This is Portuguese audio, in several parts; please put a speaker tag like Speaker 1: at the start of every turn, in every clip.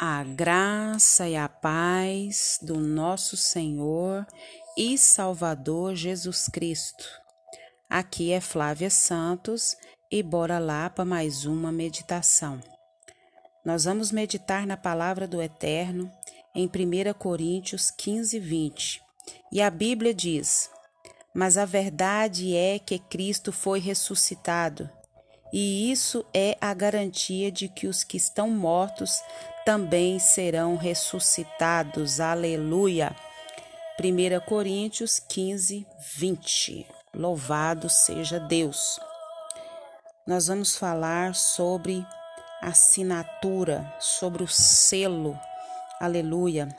Speaker 1: A graça e a paz do nosso Senhor e Salvador Jesus Cristo. Aqui é Flávia Santos e bora lá para mais uma meditação. Nós vamos meditar na palavra do Eterno em 1 Coríntios 15, 20. E a Bíblia diz: Mas a verdade é que Cristo foi ressuscitado, e isso é a garantia de que os que estão mortos também serão ressuscitados. Aleluia. 1 Coríntios 15, 20. Louvado seja Deus. Nós vamos falar sobre assinatura, sobre o selo. Aleluia.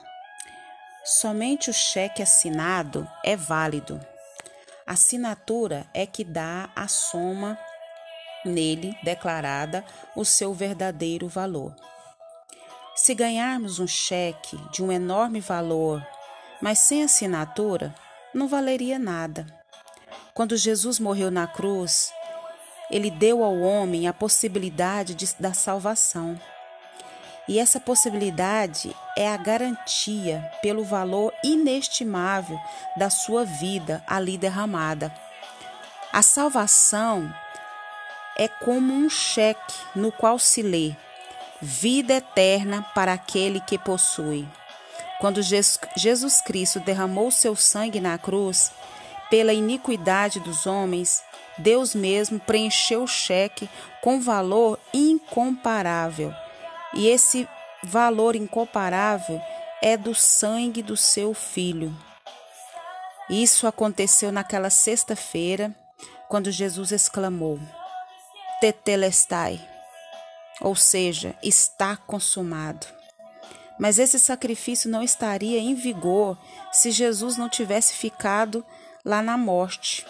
Speaker 1: Somente o cheque assinado é válido. Assinatura é que dá a soma nele declarada o seu verdadeiro valor. Se ganharmos um cheque de um enorme valor, mas sem assinatura, não valeria nada. Quando Jesus morreu na cruz, ele deu ao homem a possibilidade de, da salvação. E essa possibilidade é a garantia pelo valor inestimável da sua vida ali derramada. A salvação é como um cheque no qual se lê: vida eterna para aquele que possui. Quando Jesus Cristo derramou seu sangue na cruz, pela iniquidade dos homens, Deus mesmo preencheu o cheque com valor incomparável. E esse valor incomparável é do sangue do seu filho. Isso aconteceu naquela sexta-feira, quando Jesus exclamou: Tetelestai ou seja, está consumado. Mas esse sacrifício não estaria em vigor se Jesus não tivesse ficado lá na morte.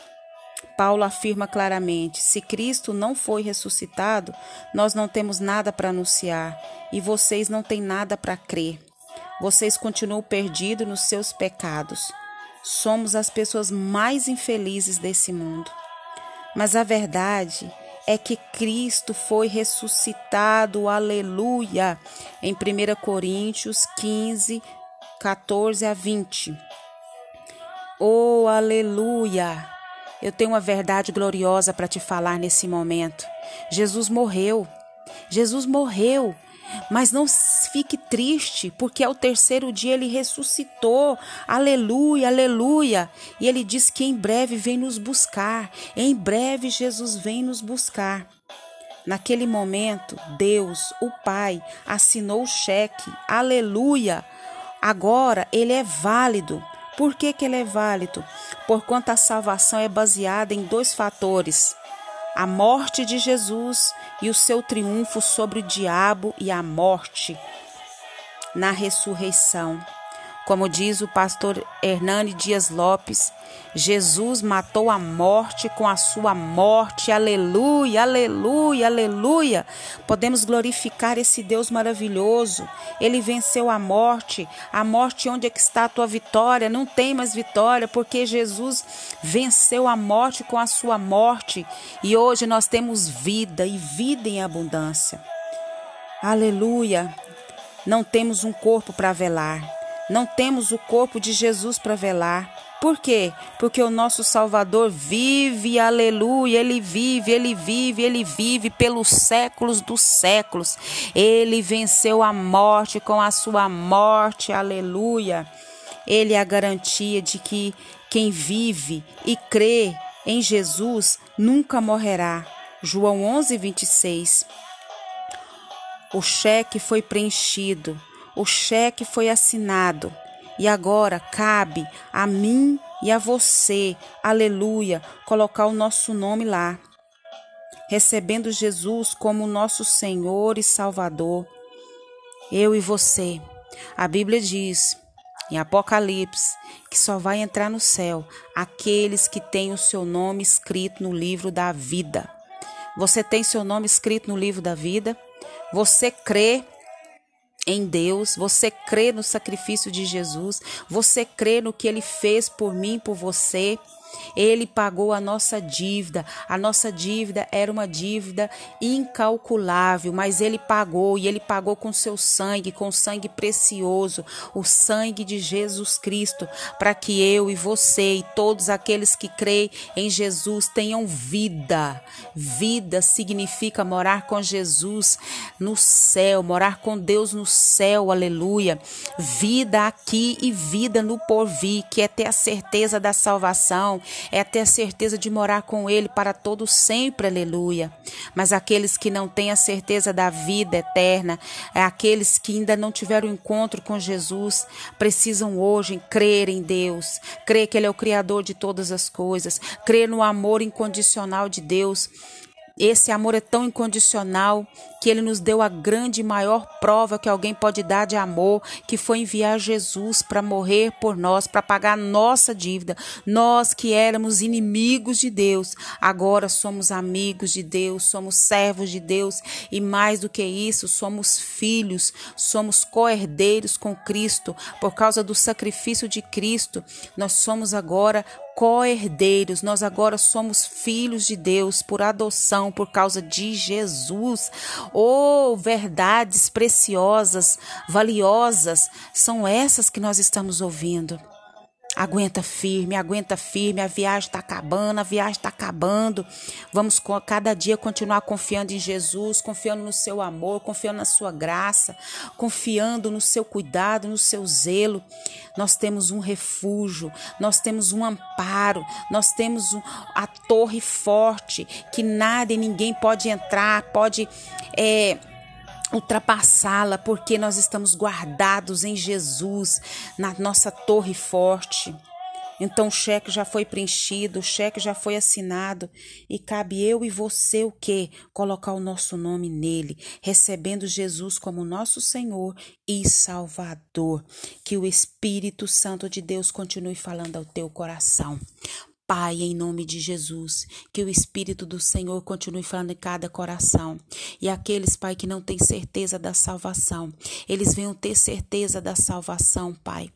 Speaker 1: Paulo afirma claramente: se Cristo não foi ressuscitado, nós não temos nada para anunciar e vocês não têm nada para crer. Vocês continuam perdidos nos seus pecados. Somos as pessoas mais infelizes desse mundo. Mas a verdade é que Cristo foi ressuscitado, aleluia, em 1 Coríntios 15, 14 a 20. Oh, aleluia! Eu tenho uma verdade gloriosa para te falar nesse momento. Jesus morreu. Jesus morreu mas não fique triste, porque ao terceiro dia ele ressuscitou. Aleluia, aleluia. E ele diz que em breve vem nos buscar. Em breve Jesus vem nos buscar. Naquele momento, Deus, o Pai, assinou o cheque. Aleluia. Agora ele é válido. Por que, que ele é válido? Porquanto a salvação é baseada em dois fatores: a morte de Jesus e o seu triunfo sobre o diabo e a morte na ressurreição. Como diz o pastor Hernani Dias Lopes, Jesus matou a morte com a sua morte. Aleluia, aleluia, aleluia. Podemos glorificar esse Deus maravilhoso. Ele venceu a morte. A morte onde é que está a tua vitória? Não tem mais vitória, porque Jesus venceu a morte com a sua morte. E hoje nós temos vida e vida em abundância. Aleluia. Não temos um corpo para velar não temos o corpo de Jesus para velar. Por quê? Porque o nosso Salvador vive, aleluia, ele vive, ele vive, ele vive pelos séculos dos séculos. Ele venceu a morte com a sua morte, aleluia. Ele é a garantia de que quem vive e crê em Jesus nunca morrerá. João 11, 26. O cheque foi preenchido o cheque foi assinado e agora cabe a mim e a você, aleluia, colocar o nosso nome lá. Recebendo Jesus como nosso Senhor e Salvador. Eu e você. A Bíblia diz em Apocalipse que só vai entrar no céu aqueles que têm o seu nome escrito no livro da vida. Você tem seu nome escrito no livro da vida? Você crê em Deus, você crê no sacrifício de Jesus, você crê no que ele fez por mim, por você. Ele pagou a nossa dívida. A nossa dívida era uma dívida incalculável, mas ele pagou e ele pagou com seu sangue, com sangue precioso, o sangue de Jesus Cristo, para que eu e você e todos aqueles que creem em Jesus tenham vida. Vida significa morar com Jesus no céu, morar com Deus no céu, aleluia. Vida aqui e vida no porvir, que é ter a certeza da salvação, é ter a certeza de morar com Ele para todo sempre, aleluia. Mas aqueles que não têm a certeza da vida eterna, é aqueles que ainda não tiveram encontro com Jesus, precisam hoje crer em Deus, crer que Ele é o Criador de todas as coisas, crer no amor incondicional de Deus esse amor é tão incondicional que ele nos deu a grande e maior prova que alguém pode dar de amor, que foi enviar Jesus para morrer por nós, para pagar nossa dívida. Nós que éramos inimigos de Deus, agora somos amigos de Deus, somos servos de Deus e mais do que isso, somos filhos, somos co-herdeiros com Cristo. Por causa do sacrifício de Cristo, nós somos agora co-herdeiros, nós agora somos filhos de Deus por adoção, por causa de Jesus. Oh, verdades preciosas, valiosas, são essas que nós estamos ouvindo. Aguenta firme, aguenta firme. A viagem está acabando, a viagem está acabando. Vamos cada dia continuar confiando em Jesus, confiando no seu amor, confiando na sua graça, confiando no seu cuidado, no seu zelo. Nós temos um refúgio, nós temos um amparo, nós temos um, a torre forte que nada e ninguém pode entrar, pode. É, ultrapassá-la, porque nós estamos guardados em Jesus, na nossa torre forte. Então o cheque já foi preenchido, o cheque já foi assinado e cabe eu e você o quê? Colocar o nosso nome nele, recebendo Jesus como nosso Senhor e Salvador. Que o Espírito Santo de Deus continue falando ao teu coração. Pai, em nome de Jesus, que o Espírito do Senhor continue falando em cada coração. E aqueles, Pai, que não têm certeza da salvação, eles venham ter certeza da salvação, Pai.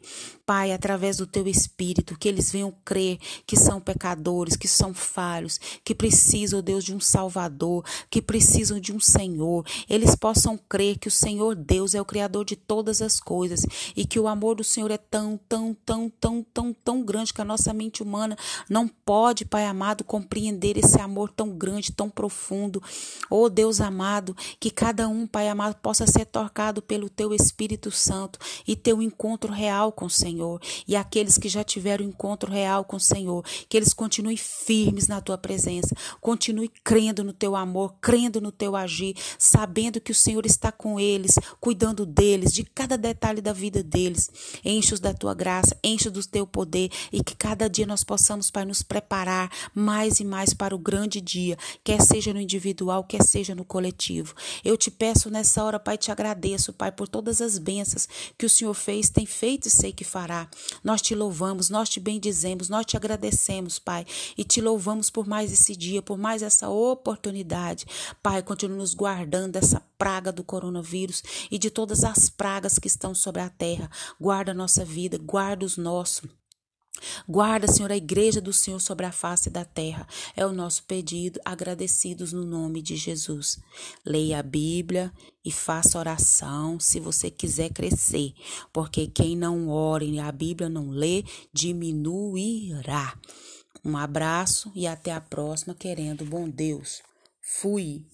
Speaker 1: Pai, através do teu Espírito, que eles venham crer que são pecadores, que são falhos, que precisam, Deus, de um Salvador, que precisam de um Senhor. Eles possam crer que o Senhor Deus é o Criador de todas as coisas e que o amor do Senhor é tão, tão, tão, tão, tão, tão grande que a nossa mente humana não não pode, Pai amado, compreender esse amor tão grande, tão profundo. Oh Deus amado, que cada um, Pai amado, possa ser tocado pelo Teu Espírito Santo e ter um encontro real com o Senhor. E aqueles que já tiveram um encontro real com o Senhor, que eles continuem firmes na Tua presença, continue crendo no Teu amor, crendo no Teu agir, sabendo que o Senhor está com eles, cuidando deles, de cada detalhe da vida deles. Enche-os da Tua graça, enche-os do Teu poder e que cada dia nós possamos, Pai, nos preparar mais e mais para o grande dia, quer seja no individual, quer seja no coletivo. Eu te peço nessa hora, Pai, te agradeço, Pai, por todas as bênçãos que o Senhor fez, tem feito e sei que fará. Nós te louvamos, nós te bendizemos, nós te agradecemos, Pai, e te louvamos por mais esse dia, por mais essa oportunidade. Pai, continue nos guardando dessa praga do coronavírus e de todas as pragas que estão sobre a terra. Guarda a nossa vida, guarda os nossos. Guarda, Senhor, a igreja do Senhor sobre a face da terra. É o nosso pedido, agradecidos no nome de Jesus. Leia a Bíblia e faça oração se você quiser crescer, porque quem não ora e a Bíblia não lê, diminuirá. Um abraço e até a próxima, querendo bom Deus. Fui.